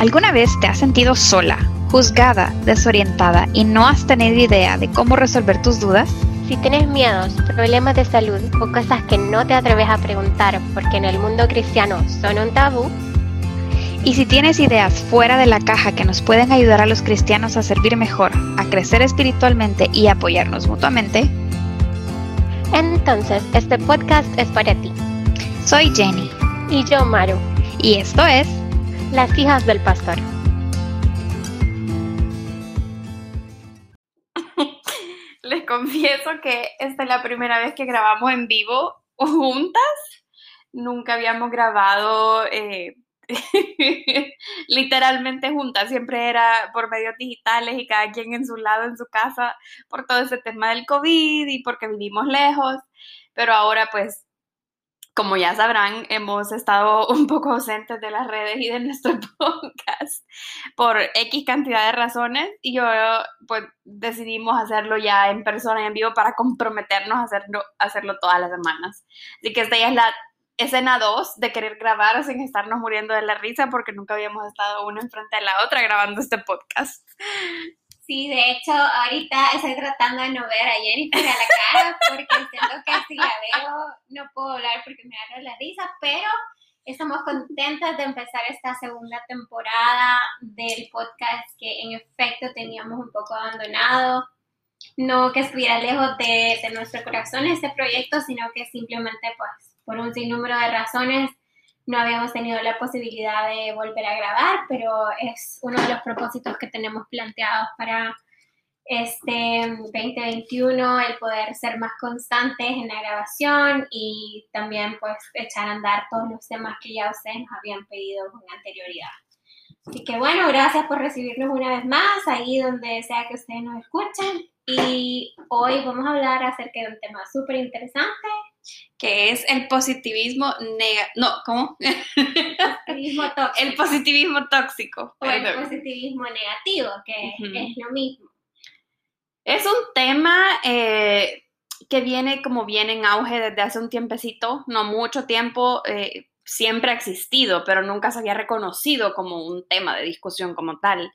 ¿Alguna vez te has sentido sola, juzgada, desorientada y no has tenido idea de cómo resolver tus dudas? Si tienes miedos, problemas de salud o cosas que no te atreves a preguntar porque en el mundo cristiano son un tabú, y si tienes ideas fuera de la caja que nos pueden ayudar a los cristianos a servir mejor, a crecer espiritualmente y apoyarnos mutuamente, entonces este podcast es para ti. Soy Jenny. Y yo, Maru. Y esto es Las hijas del pastor. Les confieso que esta es la primera vez que grabamos en vivo juntas. Nunca habíamos grabado eh, literalmente juntas, siempre era por medios digitales y cada quien en su lado, en su casa, por todo ese tema del COVID y porque vivimos lejos, pero ahora pues, como ya sabrán, hemos estado un poco ausentes de las redes y de nuestro podcast por X cantidad de razones y yo pues decidimos hacerlo ya en persona y en vivo para comprometernos a hacerlo, hacerlo todas las semanas. Así que esta ya es la escena 2 de querer grabar sin estarnos muriendo de la risa porque nunca habíamos estado uno enfrente de la otra grabando este podcast. Sí, de hecho, ahorita estoy tratando de no ver a Jennifer a la cara porque siento que si la veo no puedo hablar porque me agarro la risa, pero estamos contentas de empezar esta segunda temporada del podcast que en efecto teníamos un poco abandonado. No que estuviera lejos de, de nuestro corazón este proyecto, sino que simplemente pues por un sinnúmero de razones no habíamos tenido la posibilidad de volver a grabar, pero es uno de los propósitos que tenemos planteados para este 2021, el poder ser más constantes en la grabación y también pues echar a andar todos los temas que ya ustedes nos habían pedido con anterioridad. Así que bueno, gracias por recibirnos una vez más ahí donde sea que ustedes nos escuchen. Y hoy vamos a hablar acerca de un tema súper interesante que es el positivismo negativo. No, ¿cómo? Positivismo tóxico. El positivismo tóxico. O el positivismo negativo, que es lo mismo. Es un tema eh, que viene como viene en auge desde hace un tiempecito, no mucho tiempo, eh, siempre ha existido, pero nunca se había reconocido como un tema de discusión como tal.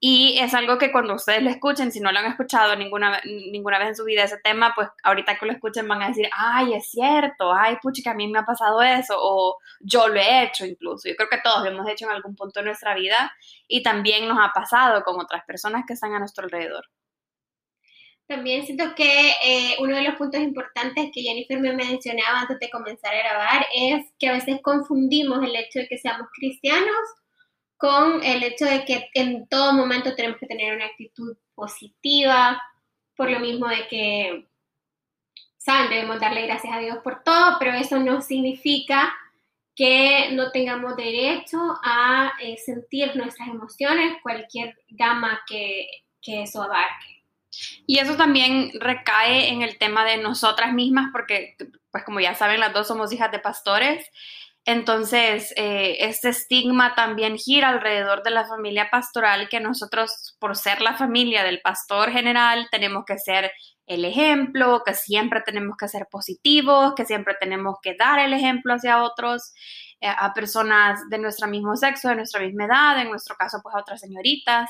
Y es algo que cuando ustedes lo escuchen, si no lo han escuchado ninguna, ninguna vez en su vida ese tema, pues ahorita que lo escuchen van a decir, ay, es cierto, ay, pucha, que a mí me ha pasado eso, o yo lo he hecho incluso. Yo creo que todos lo hemos hecho en algún punto de nuestra vida y también nos ha pasado con otras personas que están a nuestro alrededor. También siento que eh, uno de los puntos importantes que Jennifer me mencionaba antes de comenzar a grabar es que a veces confundimos el hecho de que seamos cristianos con el hecho de que en todo momento tenemos que tener una actitud positiva, por lo mismo de que, saben, debemos darle gracias a Dios por todo, pero eso no significa que no tengamos derecho a eh, sentir nuestras emociones, cualquier gama que, que eso abarque. Y eso también recae en el tema de nosotras mismas, porque, pues como ya saben, las dos somos hijas de pastores entonces, eh, este estigma también gira alrededor de la familia pastoral, que nosotros, por ser la familia del pastor general, tenemos que ser el ejemplo, que siempre tenemos que ser positivos, que siempre tenemos que dar el ejemplo hacia otros, eh, a personas de nuestro mismo sexo, de nuestra misma edad, en nuestro caso, pues a otras señoritas.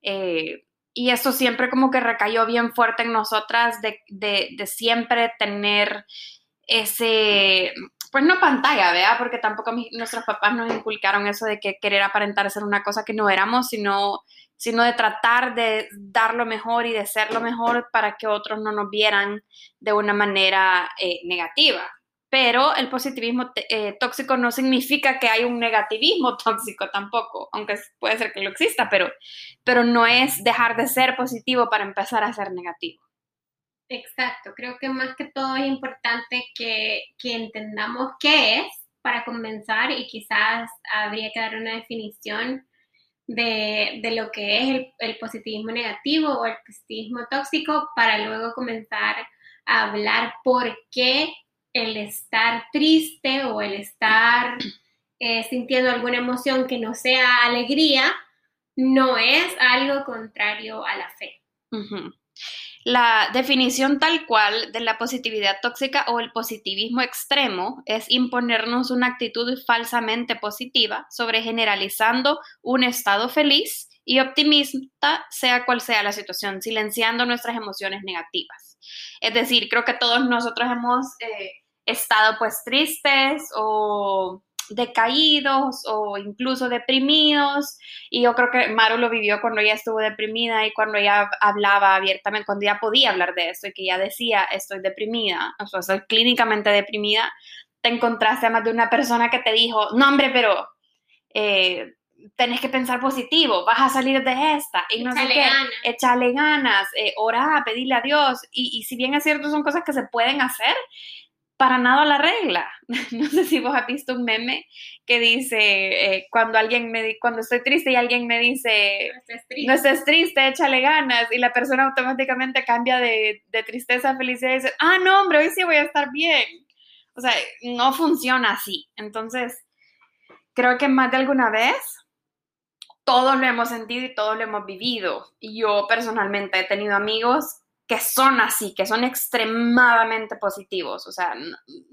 Eh, y eso siempre como que recayó bien fuerte en nosotras de, de siempre tener ese pues no pantalla, ¿vea? Porque tampoco nuestros papás nos inculcaron eso de que querer aparentar ser una cosa que no éramos, sino, sino de tratar de dar lo mejor y de ser lo mejor para que otros no nos vieran de una manera eh, negativa. Pero el positivismo eh, tóxico no significa que hay un negativismo tóxico tampoco, aunque puede ser que lo exista, pero, pero no es dejar de ser positivo para empezar a ser negativo. Exacto, creo que más que todo es importante que, entendamos qué es para comenzar y quizás habría que dar una definición de, lo que es el, positivismo negativo o el positivismo tóxico para luego comenzar a hablar por qué el estar triste o el estar eh, sintiendo alguna emoción que no sea alegría no es algo contrario a la fe. La definición tal cual de la positividad tóxica o el positivismo extremo es imponernos una actitud falsamente positiva sobre generalizando un estado feliz y optimista, sea cual sea la situación, silenciando nuestras emociones negativas. Es decir, creo que todos nosotros hemos eh, estado pues tristes o decaídos o incluso deprimidos. Y yo creo que Maru lo vivió cuando ella estuvo deprimida y cuando ella hablaba abiertamente, cuando ya podía hablar de eso y que ya decía, estoy deprimida, o sea, estoy clínicamente deprimida, te encontraste a más de una persona que te dijo, no hombre, pero eh, tenés que pensar positivo, vas a salir de esta, y no sé qué, ganas. échale ganas, eh, ora, pedirle a Dios, y, y si bien es cierto, son cosas que se pueden hacer, para nada la regla. No sé si vos has visto un meme que dice, eh, cuando alguien me cuando estoy triste y alguien me dice, no estés triste, échale ganas, y la persona automáticamente cambia de, de tristeza a felicidad y dice, ah, no, hombre, hoy sí voy a estar bien. O sea, no funciona así. Entonces, creo que más de alguna vez todos lo hemos sentido y todos lo hemos vivido. Y yo personalmente he tenido amigos que son así, que son extremadamente positivos. O sea,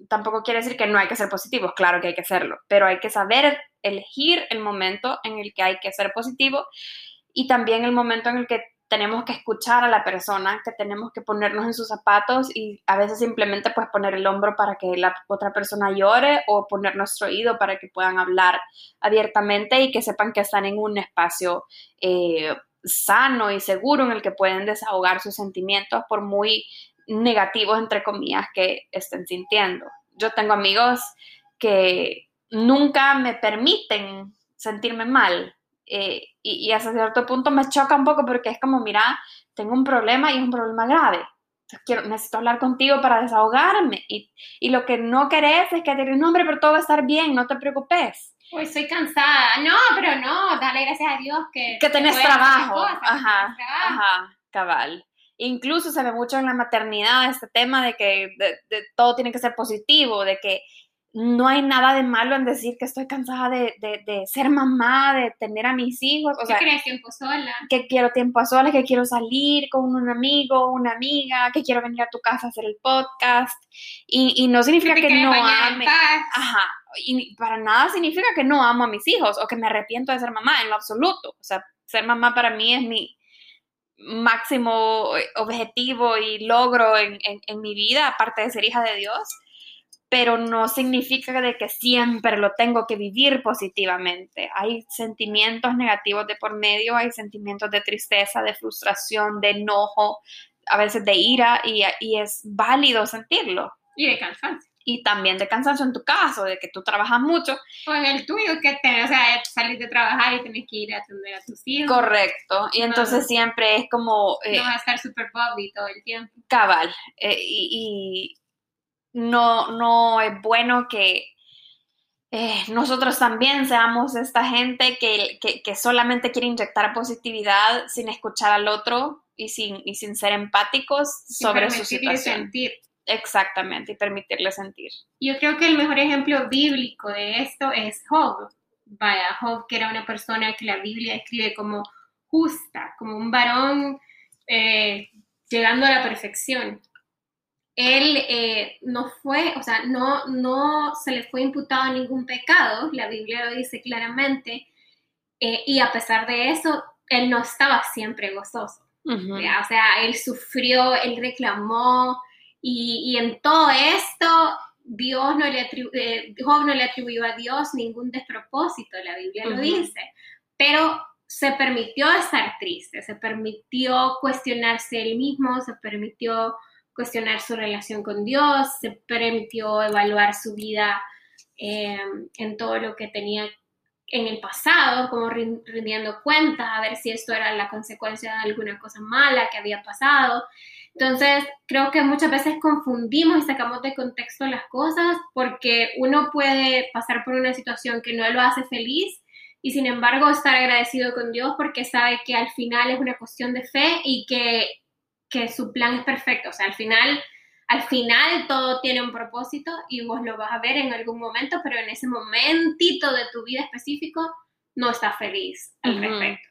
tampoco quiere decir que no hay que ser positivos, claro que hay que serlo, pero hay que saber elegir el momento en el que hay que ser positivo y también el momento en el que tenemos que escuchar a la persona, que tenemos que ponernos en sus zapatos y a veces simplemente pues poner el hombro para que la otra persona llore o poner nuestro oído para que puedan hablar abiertamente y que sepan que están en un espacio eh, sano y seguro en el que pueden desahogar sus sentimientos por muy negativos, entre comillas, que estén sintiendo. Yo tengo amigos que nunca me permiten sentirme mal eh, y, y, hasta cierto punto me choca un poco porque es como, mira, tengo un problema y es un problema grave. Quiero, necesito hablar contigo para desahogarme y, y lo que no querés es que te digan, no, hombre, pero todo va a estar bien, no te preocupes. Uy, estoy cansada. No, pero no, dale gracias a Dios que... Que tenés trabajo. ajá, ajá, cabal. Incluso se ve mucho en la maternidad este tema de que de, todo tiene que ser positivo, de que no hay nada de malo en decir que estoy cansada de, de, ser mamá, de tener a mis hijos. O sea, quieres tiempo sola? Que quiero tiempo a sola, que quiero salir con un amigo, una amiga, que quiero venir a tu casa a hacer el podcast. Y, y no significa que, no ame. Ajá. Y para nada significa que no amo a mis hijos o que me arrepiento de ser mamá, en lo absoluto. O sea, ser mamá para mí es mi máximo objetivo y logro en, en, en mi vida, aparte de ser hija de Dios pero no significa de que siempre lo tengo que vivir positivamente. Hay sentimientos negativos de por medio, hay sentimientos de tristeza, de frustración, de enojo, a veces de ira, y, y es válido sentirlo. Y de cansancio. Y también de cansancio en tu caso, de que tú trabajas mucho. O en el tuyo, que te, o sea, salir de trabajar y tienes que ir a atender a tus hijos. Correcto. Y entonces siempre es como... Eh, no vas a estar súper bubbly todo el tiempo. Cabal. Eh, y, no, no es bueno que eh, nosotros también seamos esta gente que, que, solamente quiere inyectar positividad sin escuchar al otro y sin, y sin ser empáticos sobre su situación. Sentir. Exactamente, y permitirle sentir. Yo creo que el mejor ejemplo bíblico de esto es Job. Vaya, Job, que era una persona que la Biblia describe como justa, como un varón eh, llegando a la perfección él eh, no fue, o sea, no, no se le fue imputado ningún pecado, la Biblia lo dice claramente, eh, y a pesar de eso, él no estaba siempre gozoso. O sea, él sufrió, él reclamó, y, en todo esto, Dios no le eh, no le atribuyó a Dios ningún despropósito, la Biblia lo dice, pero se permitió estar triste, se permitió cuestionarse él mismo, se permitió cuestionar su relación con Dios, se permitió evaluar su vida eh, en todo lo que tenía en el pasado, como rindiendo cuentas, a ver si esto era la consecuencia de alguna cosa mala que había pasado. Entonces, creo que muchas veces confundimos y sacamos de contexto las cosas porque uno puede pasar por una situación que no lo hace feliz y sin embargo estar agradecido con Dios porque sabe que al final es una cuestión de fe y que que su plan es perfecto. O sea, al final, al final todo tiene un propósito y vos lo vas a ver en algún momento, pero en ese momentito de tu vida específico no estás feliz al respecto.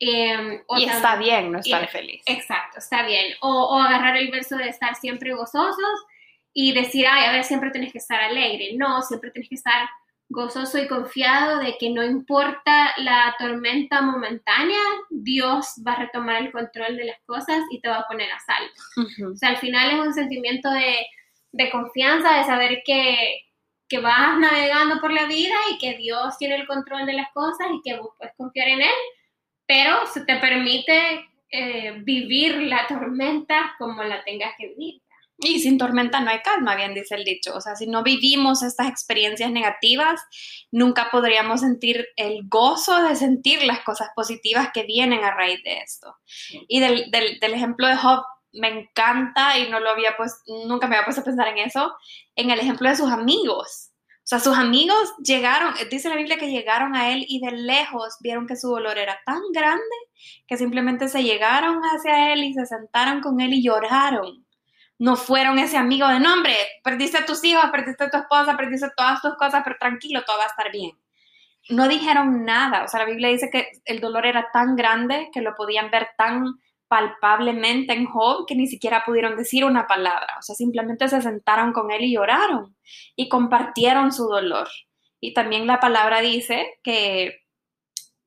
Em, o Y está bien no estar feliz. Exacto, está bien. O, o agarrar el verso de estar siempre gozosos y decir, ay, a ver, siempre tienes que estar alegre. No, siempre tienes que estar gozoso y confiado de que no importa la tormenta momentánea, Dios va a retomar el control de las cosas y te va a poner a salvo. Ujú. O sea, al final es un sentimiento de, de confianza, de saber que, que vas navegando por la vida y que Dios tiene el control de las cosas y que vos puedes confiar en Él, pero se te permite eh, vivir la tormenta como la tengas que vivir. Y sin tormenta no hay calma, bien dice el dicho. O sea, si no vivimos estas experiencias negativas, nunca podríamos sentir el gozo de sentir las cosas positivas que vienen a raíz de esto. Y del, del- del ejemplo de Job me encanta y no lo había pues nunca me había puesto a pensar en eso, en el ejemplo de sus amigos. O sea, sus amigos llegaron, dice la Biblia que llegaron a él y de lejos vieron que su dolor era tan grande que simplemente se llegaron hacia él y se sentaron con él y lloraron no fueron ese amigo de nombre, perdiste a tus hijos, perdiste a tu esposa, perdiste todas tus cosas, pero tranquilo, todo va a estar bien. No dijeron nada, o sea, la Biblia dice que el dolor era tan grande que lo podían ver tan palpablemente en Job que ni siquiera pudieron decir una palabra, o sea, simplemente se sentaron con él y lloraron y compartieron su dolor. Y también la palabra dice que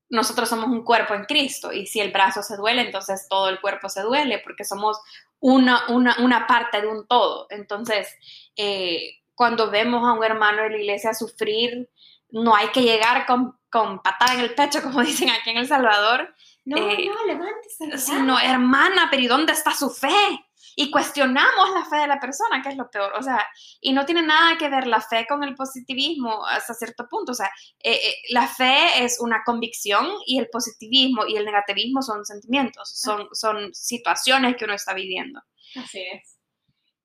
nosotros somos un cuerpo en Cristo y si el brazo se duele, entonces todo el cuerpo se duele porque somos una, una, una parte de un todo. Entonces, eh, cuando vemos a un hermano de la iglesia sufrir, no hay que llegar con, con patada en el pecho, como dicen aquí en El Salvador, No, Eh, no, levántese. sino, hermana, pero ¿y dónde está su fe? Y cuestionamos la fe de la persona, que es lo peor. O sea, y no tiene nada que ver la fe con el positivismo hasta cierto punto. O sea, eh, eh, la fe es una convicción y el positivismo y el negativismo son sentimientos, son, son situaciones que uno está viviendo. Así es.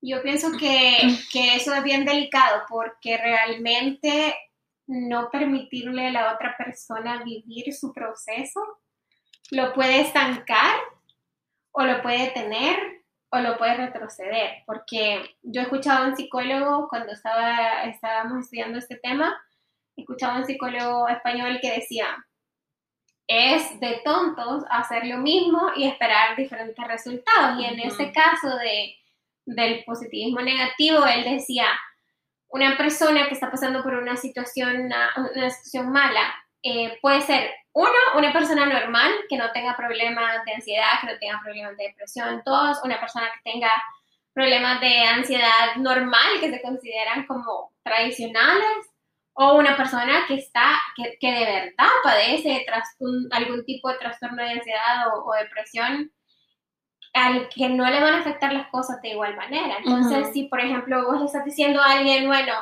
Yo pienso que, que eso es bien delicado porque realmente no permitirle a la otra persona vivir su proceso lo puede estancar o lo puede tener o lo puede retroceder. Porque yo he escuchado a un psicólogo cuando estaba, estábamos estudiando este tema, he escuchado a un psicólogo español que decía, es de tontos hacer lo mismo y esperar diferentes resultados. Y en Ujú. ese caso de, del positivismo negativo, él decía, una persona que está pasando por una situación, una, una situación mala, eh, puede ser, uno, una persona normal que no tenga problemas de ansiedad, que no tenga problemas de depresión, dos, una persona que tenga problemas de ansiedad normal, que se consideran como tradicionales, o una persona que está, que, que de verdad padece tras un- algún tipo de trastorno de ansiedad o, o depresión, al que no le van a afectar las cosas de igual manera. Entonces, si por ejemplo vos le estás diciendo a alguien, bueno,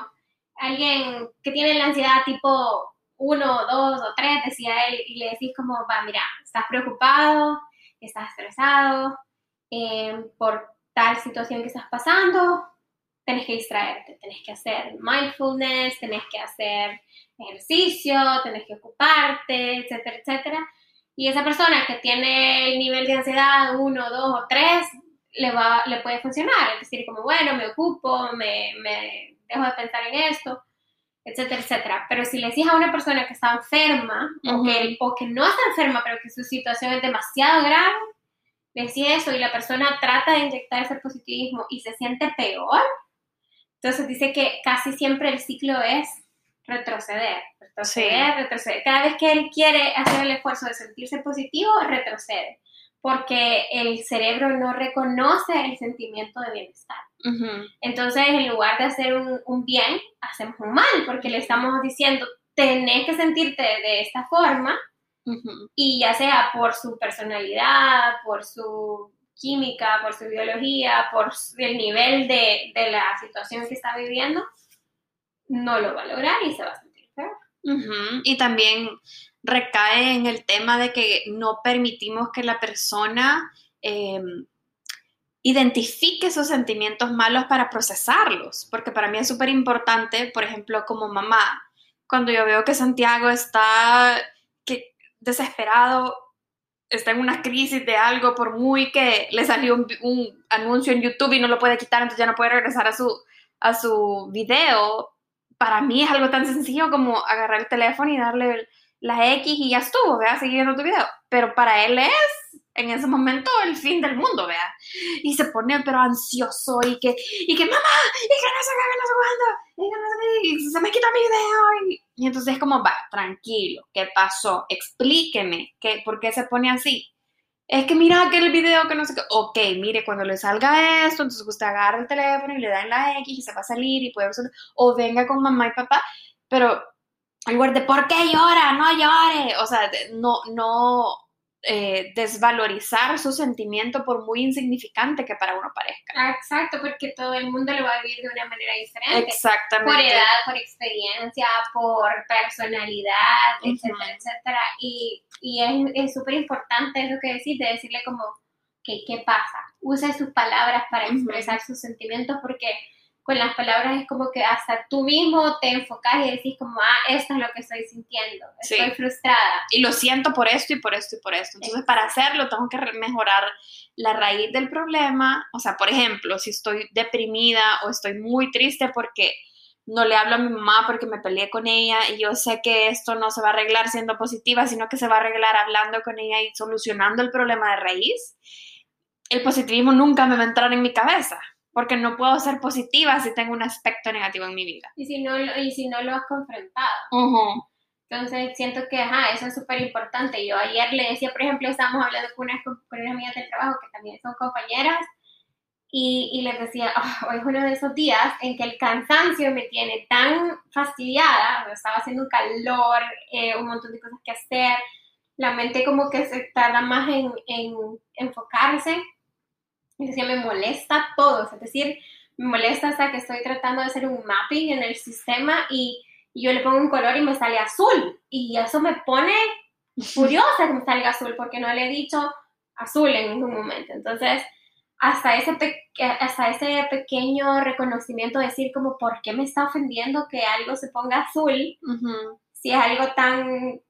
alguien que tiene la ansiedad tipo 1, 2 o 3, decía él, y le decís como, va, mira, estás preocupado, estás estresado eh, por tal situación que estás pasando, tenés que distraerte, tenés que hacer mindfulness, tenés que hacer ejercicio, tenés que ocuparte, etcétera, etcétera. Y esa persona que tiene el nivel de ansiedad 1, 2 o 3, le, va, le puede funcionar. Es decir, como, bueno, me ocupo, me, me dejo de pensar en esto, etcétera, etcétera. Pero si le decís a una persona que está enferma o, que, o que no está enferma, pero que su situación es demasiado grave, le decís eso y la persona trata de inyectar ese positivismo y se siente peor, entonces dice que casi siempre el ciclo es retroceder, retroceder, Sí. retroceder. Cada vez que él quiere hacer el esfuerzo de sentirse positivo, retrocede, porque el cerebro no reconoce el sentimiento de bienestar. Ujú. Entonces, en lugar de hacer un, un bien, hacemos un mal, porque le estamos diciendo, tenés que sentirte de esta forma, Ujú. y ya sea por su personalidad, por su química, por su biología, por el nivel de, de la situación que está viviendo, no lo va a lograr y se va a sentir peor. Ujú, Y también recae en el tema de que no permitimos que la persona eh, identifique sus sentimientos malos para procesarlos, porque para mí es súper importante, por ejemplo, como mamá, cuando yo veo que Santiago está desesperado, está en una crisis de algo, por muy que le salió un, un anuncio en YouTube y no lo puede quitar, entonces ya no puede regresar a su, a su video, para mí es algo tan sencillo como agarrar el teléfono y darle la X y ya estuvo, vea, seguir viendo tu video. Pero para él es en ese momento el fin del mundo, vea. Y se pone pero ansioso y que, y que mamá, y que no sé qué, no sé cuándo, y que no sé y se me quita mi video. Y, y entonces es como, va, tranquilo, ¿qué pasó? Explíqueme, ¿qué, ¿por qué se pone así? Es que mira aquel video que no sé qué. Ok, mire, cuando le salga esto, entonces usted agarra el teléfono y le da en la X y se va a salir y puede O venga con mamá y papá, pero al lugar de ¿por qué llora? No llore. O sea, no, no, eh, desvalorizar su sentimiento por muy insignificante que para uno parezca. Ah, exacto, porque todo el mundo lo va a vivir de una manera diferente. Exactamente. Por edad, por experiencia, por personalidad, etcétera, etcétera. Y, y es súper importante eso que decís, de decirle como, que ¿qué pasa? Use sus palabras para expresar sus sentimientos porque con las palabras es como que hasta tú mismo te enfocas y decís como, ah, esto es lo que estoy sintiendo, estoy frustrada. Y lo siento por esto y por esto y por esto. Entonces, para hacerlo, tengo que mejorar la raíz del problema. O sea, por ejemplo, si estoy deprimida o estoy muy triste porque no le hablo a mi mamá porque me peleé con ella y yo sé que esto no se va a arreglar siendo positiva, sino que se va a arreglar hablando con ella y solucionando el problema de raíz, el positivismo nunca me va a entrar en mi cabeza porque no puedo ser positiva si tengo un aspecto negativo en mi vida. Y si no, y si no lo has confrontado. Entonces siento que, ajá, eso es súper importante. Yo ayer le decía, por ejemplo, estábamos hablando con unas, con unas amigas del trabajo que también son compañeras y, y les decía, oh, hoy es uno de esos días en que el cansancio me tiene tan fastidiada, estaba haciendo calor, eh, un montón de cosas que hacer, la mente como que se tarda más en, en enfocarse y decía, me molesta todo, es decir, me molesta hasta que estoy tratando de hacer un mapping en el sistema y, yo le pongo un color y me sale azul. Y eso me pone furiosa que me salga azul porque no le he dicho azul en ningún momento. Entonces, hasta ese, hasta ese pequeño reconocimiento, decir como, ¿por qué me está ofendiendo que algo se ponga azul? Si es algo tan,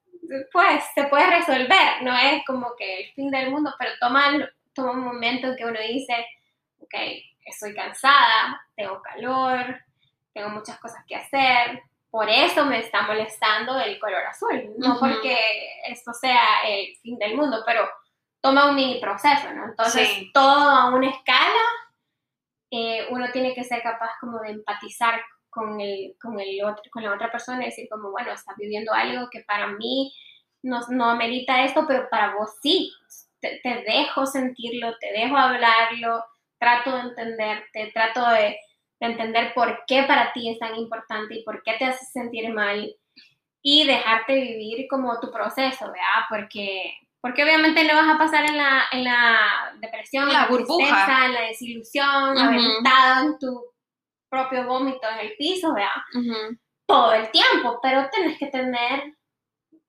pues, se puede resolver, no es como que el fin del mundo, pero toma toma un momento en que uno dice, ok, estoy cansada, tengo calor, tengo muchas cosas que hacer, por eso me está molestando el color azul, no porque esto sea el fin del mundo, pero toma un mini proceso, ¿no? Entonces, todo a una escala, eh, uno tiene que ser capaz como de empatizar con, el, con, el otro, con la otra persona y decir como, bueno, estás viviendo algo que para mí no, no amerita esto, pero para vos sí te, dejo sentirlo, te dejo hablarlo, trato de entenderte, trato de, entender por qué para ti es tan importante y por qué te hace sentir mal y dejarte vivir como tu proceso, ¿verdad? Porque, porque obviamente no vas a pasar en la, en la depresión, la, burbuja, en la desilusión, aventado en tu propio vómito en el piso, ¿verdad? Todo el tiempo, pero tienes que tener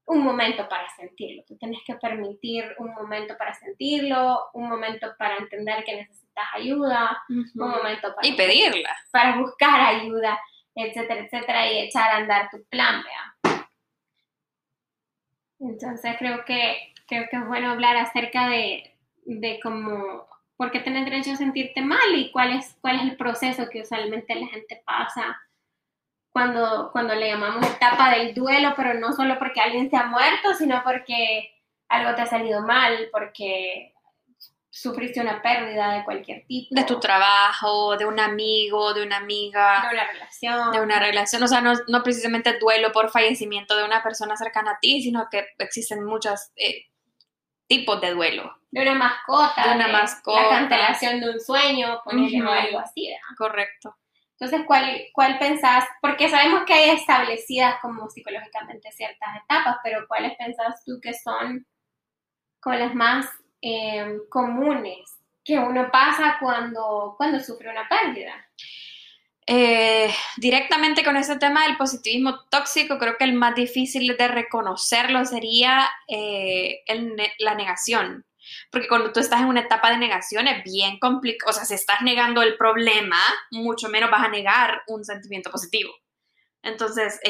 un momento para sentirlo. Tú tienes que permitir un momento para sentirlo, un momento para entender que necesitas ayuda, un momento para... Y pedirla. Para buscar ayuda, etcétera, etcétera, y echar a andar tu plan, vea. Entonces creo que, creo que es bueno hablar acerca de, de cómo, por qué tienes derecho a sentirte mal y cuál es, cuál es el proceso que usualmente la gente pasa cuando, cuando le llamamos etapa del duelo, pero no solo porque alguien se ha muerto, sino porque algo te ha salido mal, porque sufriste una pérdida de cualquier tipo. De tu trabajo, de un amigo, de una amiga. De una relación. De una relación. O sea, no, no precisamente duelo por fallecimiento de una persona cercana a ti, sino que existen muchos eh, tipos de duelo. De una mascota. De una mascota. La cancelación de un sueño, ponerle algo así. Correcto. Entonces, ¿cuál, ¿cuál pensás? Porque sabemos que hay establecidas como psicológicamente ciertas etapas, pero ¿cuáles pensás tú que son con las más em, comunes que uno pasa cuando, cuando sufre una pérdida? Eh, directamente con ese tema del positivismo tóxico, creo que el más difícil de reconocerlo sería eh, la negación. Porque cuando tú estás en una etapa de negación es bien complicado, o sea, si estás negando el problema, mucho menos vas a negar un sentimiento positivo. Entonces,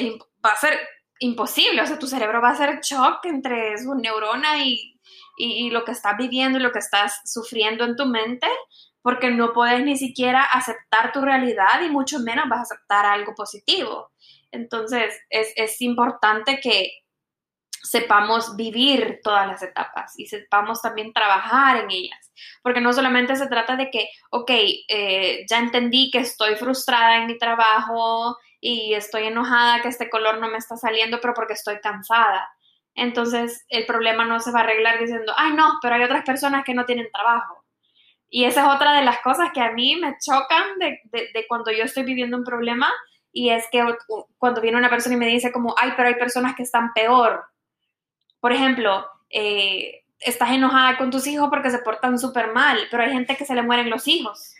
va a ser imposible, o sea, tu cerebro va a hacer shock entre su neurona y, y, lo que estás viviendo y lo que estás sufriendo en tu mente, porque no puedes ni siquiera aceptar tu realidad y mucho menos vas a aceptar algo positivo. Entonces, es, es importante que sepamos vivir todas las etapas y sepamos también trabajar en ellas. Porque no solamente se trata de que, ok, eh, ya entendí que estoy frustrada en mi trabajo y estoy enojada que este color no me está saliendo, pero porque estoy cansada. Entonces el problema no se va a arreglar diciendo, ay no, pero hay otras personas que no tienen trabajo. Y esa es otra de las cosas que a mí me chocan de, de cuando yo estoy viviendo un problema y es que cuando viene una persona y me dice como, ay, pero hay personas que están peor por ejemplo, eh, estás enojada con tus hijos porque se portan súper mal, pero hay gente que se le mueren los hijos.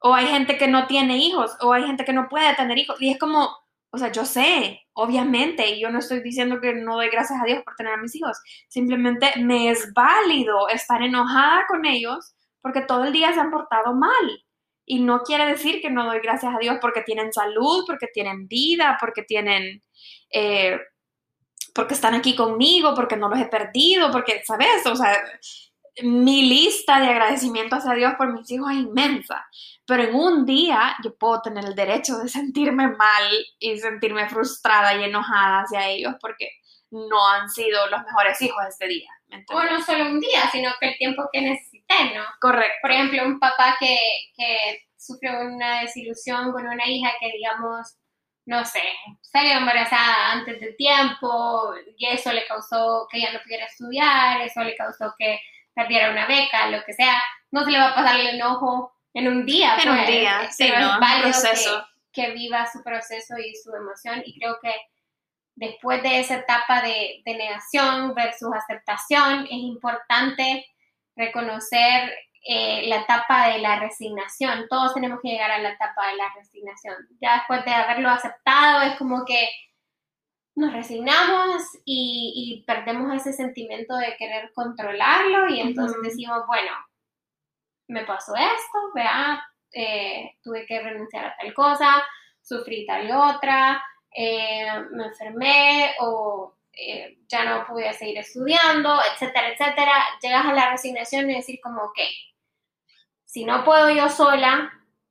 O hay gente que no tiene hijos, o hay gente que no puede tener hijos. Y es como, o sea, yo sé, obviamente, y yo no estoy diciendo que no doy gracias a Dios por tener a mis hijos. Simplemente me es válido estar enojada con ellos porque todo el día se han portado mal. Y no quiere decir que no doy gracias a Dios porque tienen salud, porque tienen vida, porque tienen eh, porque están aquí conmigo, porque no los he perdido, porque, ¿sabes? O sea, mi lista de agradecimiento hacia Dios por mis hijos es inmensa, pero en un día yo puedo tener el derecho de sentirme mal y sentirme frustrada y enojada hacia ellos porque no han sido los mejores hijos este día. o no solo un día, sino que el tiempo que necesité, ¿no? Correcto. Por ejemplo, un papá que, que sufrió una desilusión con una hija que, digamos, no sé, salió embarazada antes del tiempo y eso le causó que ella no pudiera estudiar, eso le causó que perdiera una beca, lo que sea, no se le va a pasar el enojo en un día. En un pues, día, sí, ¿no? proceso. Que, viva su proceso y su emoción y creo que después de esa etapa de, de negación versus aceptación es importante reconocer eh, la etapa de la resignación. Todos tenemos que llegar a la etapa de la resignación. Ya después de haberlo aceptado, es como que nos resignamos y, perdemos ese sentimiento de querer controlarlo y entonces decimos, bueno, me pasó esto, vea, eh, tuve que renunciar a tal cosa, sufrí tal y otra, eh, me enfermé o ya no pude seguir estudiando, etcétera, etcétera. Llegas a la resignación y decir como, ok, si no puedo yo sola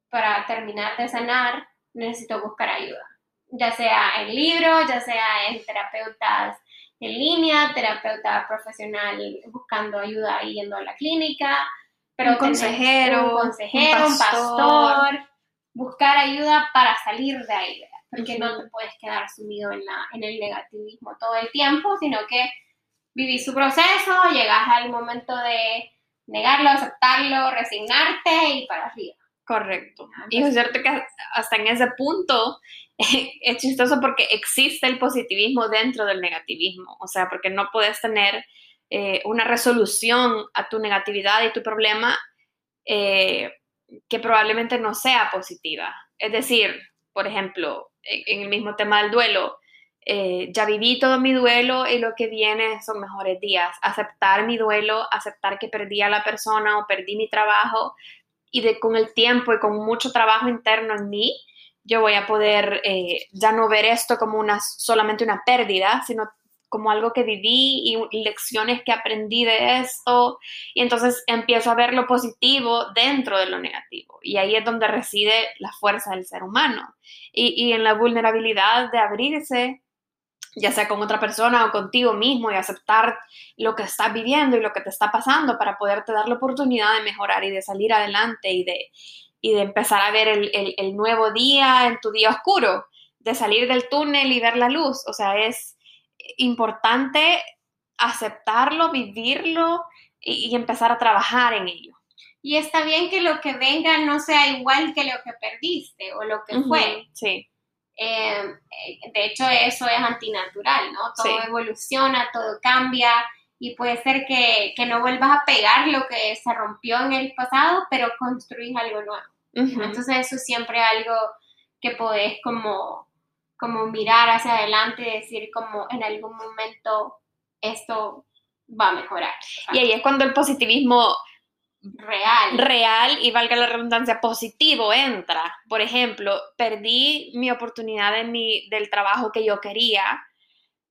para terminar de sanar, necesito buscar ayuda, ya sea en libros, ya sea en terapeutas en línea, terapeuta profesional buscando ayuda y yendo a la clínica, pero un consejero, un consejero, un pastor. buscar ayuda para salir de ahí, porque no te puedes quedar sumido en, la, en el negativismo todo el tiempo, sino que vivís su proceso, llegas al momento de negarlo, aceptarlo, resignarte y para arriba. Correcto. Y es cierto que hasta en ese punto es chistoso porque existe el positivismo dentro del negativismo, o sea, porque no puedes tener eh, una resolución a tu negatividad y tu problema eh, que probablemente no sea positiva. Es decir, por ejemplo, en el mismo tema del duelo, eh, ya viví todo mi duelo y lo que viene son mejores días. Aceptar mi duelo, aceptar que perdí a la persona o perdí mi trabajo y de con el tiempo y con mucho trabajo interno en mí, yo voy a poder eh, ya no ver esto como una, solamente una pérdida, sino como algo que viví y lecciones que aprendí de esto. Y entonces empiezo a ver lo positivo dentro de lo negativo. Y ahí es donde reside la fuerza del ser humano. Y, y en la vulnerabilidad de abrirse ya sea con otra persona o contigo mismo y aceptar lo que estás viviendo y lo que te está pasando para poderte dar la oportunidad de mejorar y de salir adelante y de, y de empezar a ver el, nuevo día en tu día oscuro, de salir del túnel y ver la luz. O sea, es importante aceptarlo, vivirlo y, empezar a trabajar en ello. Y está bien que lo que venga no sea igual que lo que perdiste o lo que fue. Sí. Eh, de hecho, eso es antinatural, ¿no? Todo evoluciona, todo cambia y puede ser que, no vuelvas a pegar lo que se rompió en el pasado, pero construís algo nuevo. Entonces eso es siempre algo que podés como, como mirar hacia adelante y decir como en algún momento esto va a mejorar. Y ahí es cuando el positivismo real. Real y valga la redundancia, positivo entra. Por ejemplo, perdí mi oportunidad de mi, del trabajo que yo quería.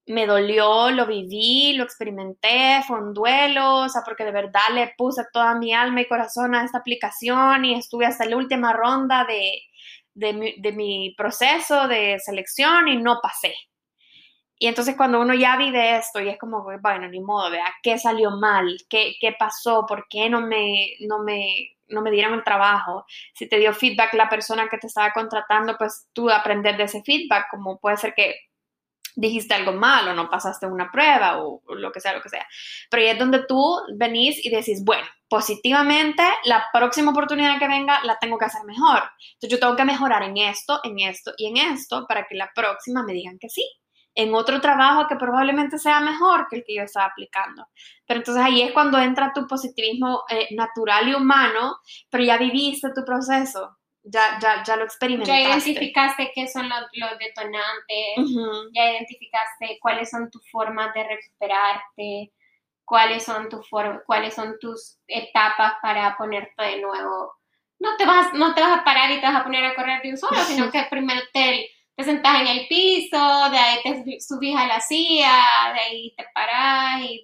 Me dolió, lo viví, lo experimenté, fue un duelo, o sea, porque de verdad le puse toda mi alma y corazón a esta aplicación y estuve hasta la última ronda de, de, mi, de mi proceso de selección y no pasé. Y entonces cuando uno ya vive esto y es como, bueno, ni modo, vea, ¿qué salió mal? ¿Qué, qué pasó? ¿Por qué no me, no, me, no me dieron el trabajo? Si te dio feedback la persona que te estaba contratando, pues tú aprender de ese feedback, como puede ser que dijiste algo mal o no pasaste una prueba o, lo que sea, lo que sea. Pero ahí es donde tú venís y decís, bueno, positivamente, la próxima oportunidad que venga la tengo que hacer mejor. Entonces yo tengo que mejorar en esto, en esto y en esto para que la próxima me digan que sí. En otro trabajo que probablemente sea mejor que el que yo estaba aplicando. Pero entonces ahí es cuando entra tu positivismo eh, natural y humano, pero ya viviste tu proceso ya, ya, ya lo experimentaste. Ya identificaste qué son los, los detonantes, ya identificaste cuáles son tus formas de recuperarte, cuáles son, tu cuáles son tus etapas para ponerte de nuevo. No te, vas, no te vas a parar y te vas a poner a correr de un solo, sino que primero te, te sentás en el piso, de ahí te subís a la silla, de ahí te parás y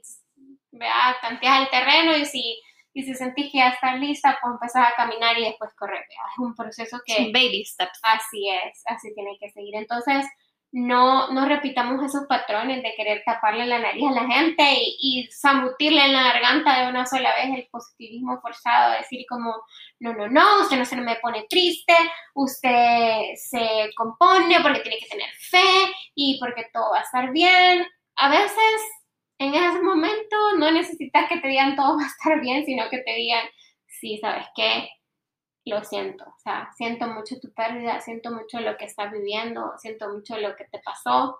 tanteas el terreno y si y si sentís que ya estás lista, pues empezar a caminar y después correr. Es un proceso que... baby steps. Así es, así tiene que seguir. Entonces, no, no repitamos esos patrones de querer taparle la nariz a la gente y, y zambutirle en la garganta de una sola vez el positivismo forzado, decir como, no, no, no, usted no se me pone triste, usted se compone porque tiene que tener fe y porque todo va a estar bien. A veces en ese momento no necesitas que te digan todo va a estar bien, sino que te digan, sí, ¿sabes qué? Lo siento, o sea, siento mucho tu pérdida, siento mucho lo que estás viviendo, siento mucho lo que te pasó.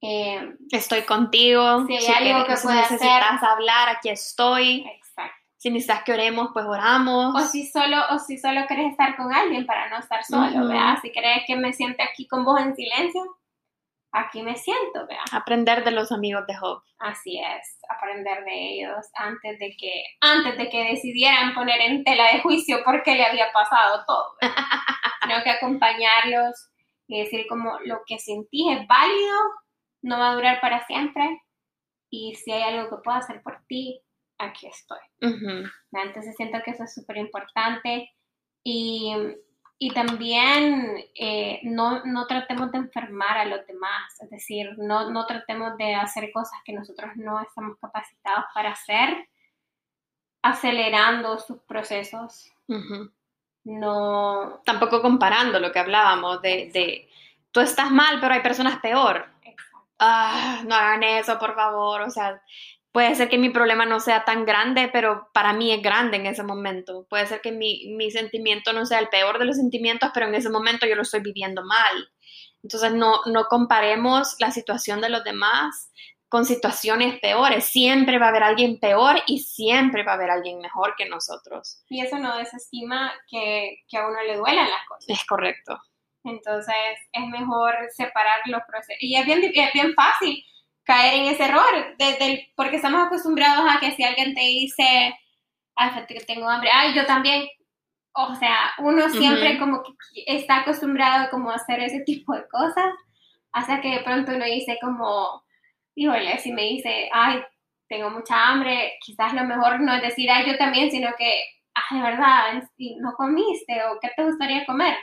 Eh, estoy contigo. Si hay algo que puedas necesitas hablar, aquí estoy. Exacto. Si necesitas que oremos, pues oramos. O si solo, o si solo quieres estar con alguien para no estar solo, ¿verdad? Si crees que me siente aquí con vos en silencio, aquí me siento, vea. Aprender de los amigos de Job. Así es, aprender de ellos antes de que, antes de que decidieran poner en tela de juicio por qué le había pasado todo. Tengo que acompañarlos y decir como lo que sentí es válido, no va a durar para siempre y si hay algo que pueda hacer por ti, aquí estoy. Entonces siento que eso es súper importante y y también eh, no, no, tratemos de enfermar a los demás, es decir, no, no, tratemos de hacer cosas que nosotros no estamos capacitados para hacer, acelerando sus procesos. No. Tampoco comparando lo que hablábamos de, de, tú estás mal, pero hay personas peor. Ah, no hagan eso, por favor. O sea, Puede ser que mi problema no sea tan grande, pero para mí es grande en ese momento. Puede ser que mi, mi, sentimiento no sea el peor de los sentimientos, pero en ese momento yo lo estoy viviendo mal. Entonces no, no comparemos la situación de los demás con situaciones peores. Siempre va a haber alguien peor y siempre va a haber alguien mejor que nosotros. Y eso no desestima que, que a uno le duelan las cosas. Es correcto. Entonces es mejor separar los procesos. Y es bien, es bien fácil caer en ese error, desde porque estamos acostumbrados a que si alguien te dice, ay, que tengo hambre, ay, yo también, o sea, uno siempre como que está acostumbrado como a hacer ese tipo de cosas, hasta que de pronto uno dice como, híjole, si me dice, ay, tengo mucha hambre, quizás lo mejor no es decir, ay, yo también, sino que ah, de verdad, no comiste o qué te gustaría comer,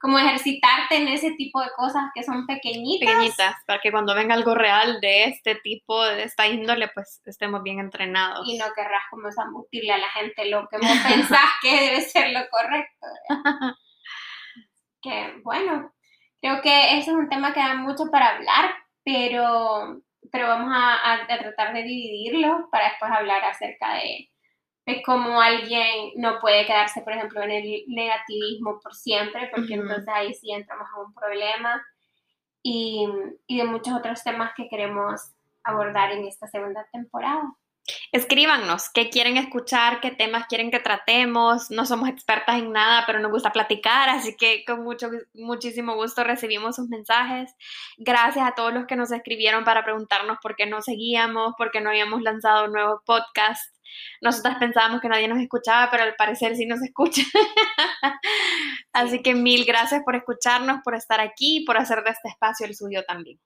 Como ejercitarte en ese tipo de cosas que son pequeñitas. Pequeñitas, para que cuando venga algo real de este tipo, de esta índole, pues estemos bien entrenados. Y no querrás como zambutirle a la gente lo que vos pensás que debe ser lo correcto. que bueno, creo que eso es un tema que da mucho para hablar, pero, pero vamos a tratar de dividirlo para después hablar acerca de es como alguien no puede quedarse, por ejemplo, en el negativismo por siempre, porque entonces ahí sí entramos a un problema. Y, y de muchos otros temas que queremos abordar en esta segunda temporada. Escríbanos qué quieren escuchar, qué temas quieren que tratemos. No somos expertas en nada, pero nos gusta platicar, así que con mucho, muchísimo gusto recibimos sus mensajes. Gracias a todos los que nos escribieron para preguntarnos por qué no seguíamos, por qué no habíamos lanzado un nuevo podcast. Nosotras pensábamos que nadie nos escuchaba, pero al parecer sí nos escucha. así que mil gracias por escucharnos, por estar aquí, por hacer de este espacio el suyo también.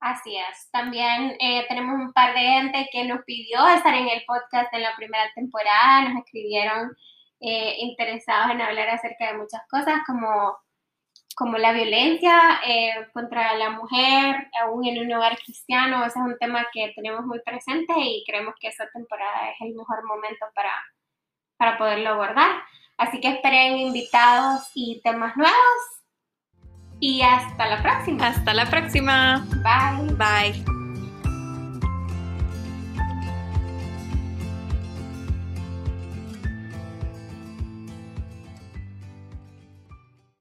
Así es. También eh, tenemos un par de gente que nos pidió estar en el podcast en la primera temporada, nos escribieron eh, interesados en hablar acerca de muchas cosas como como la violencia eh, contra la mujer, aún en un hogar cristiano, ese es un tema que tenemos muy presente y creemos que esta temporada es el mejor momento para, para poderlo abordar. Así que esperen invitados y temas nuevos. Y hasta la próxima. Hasta la próxima. Bye. Bye.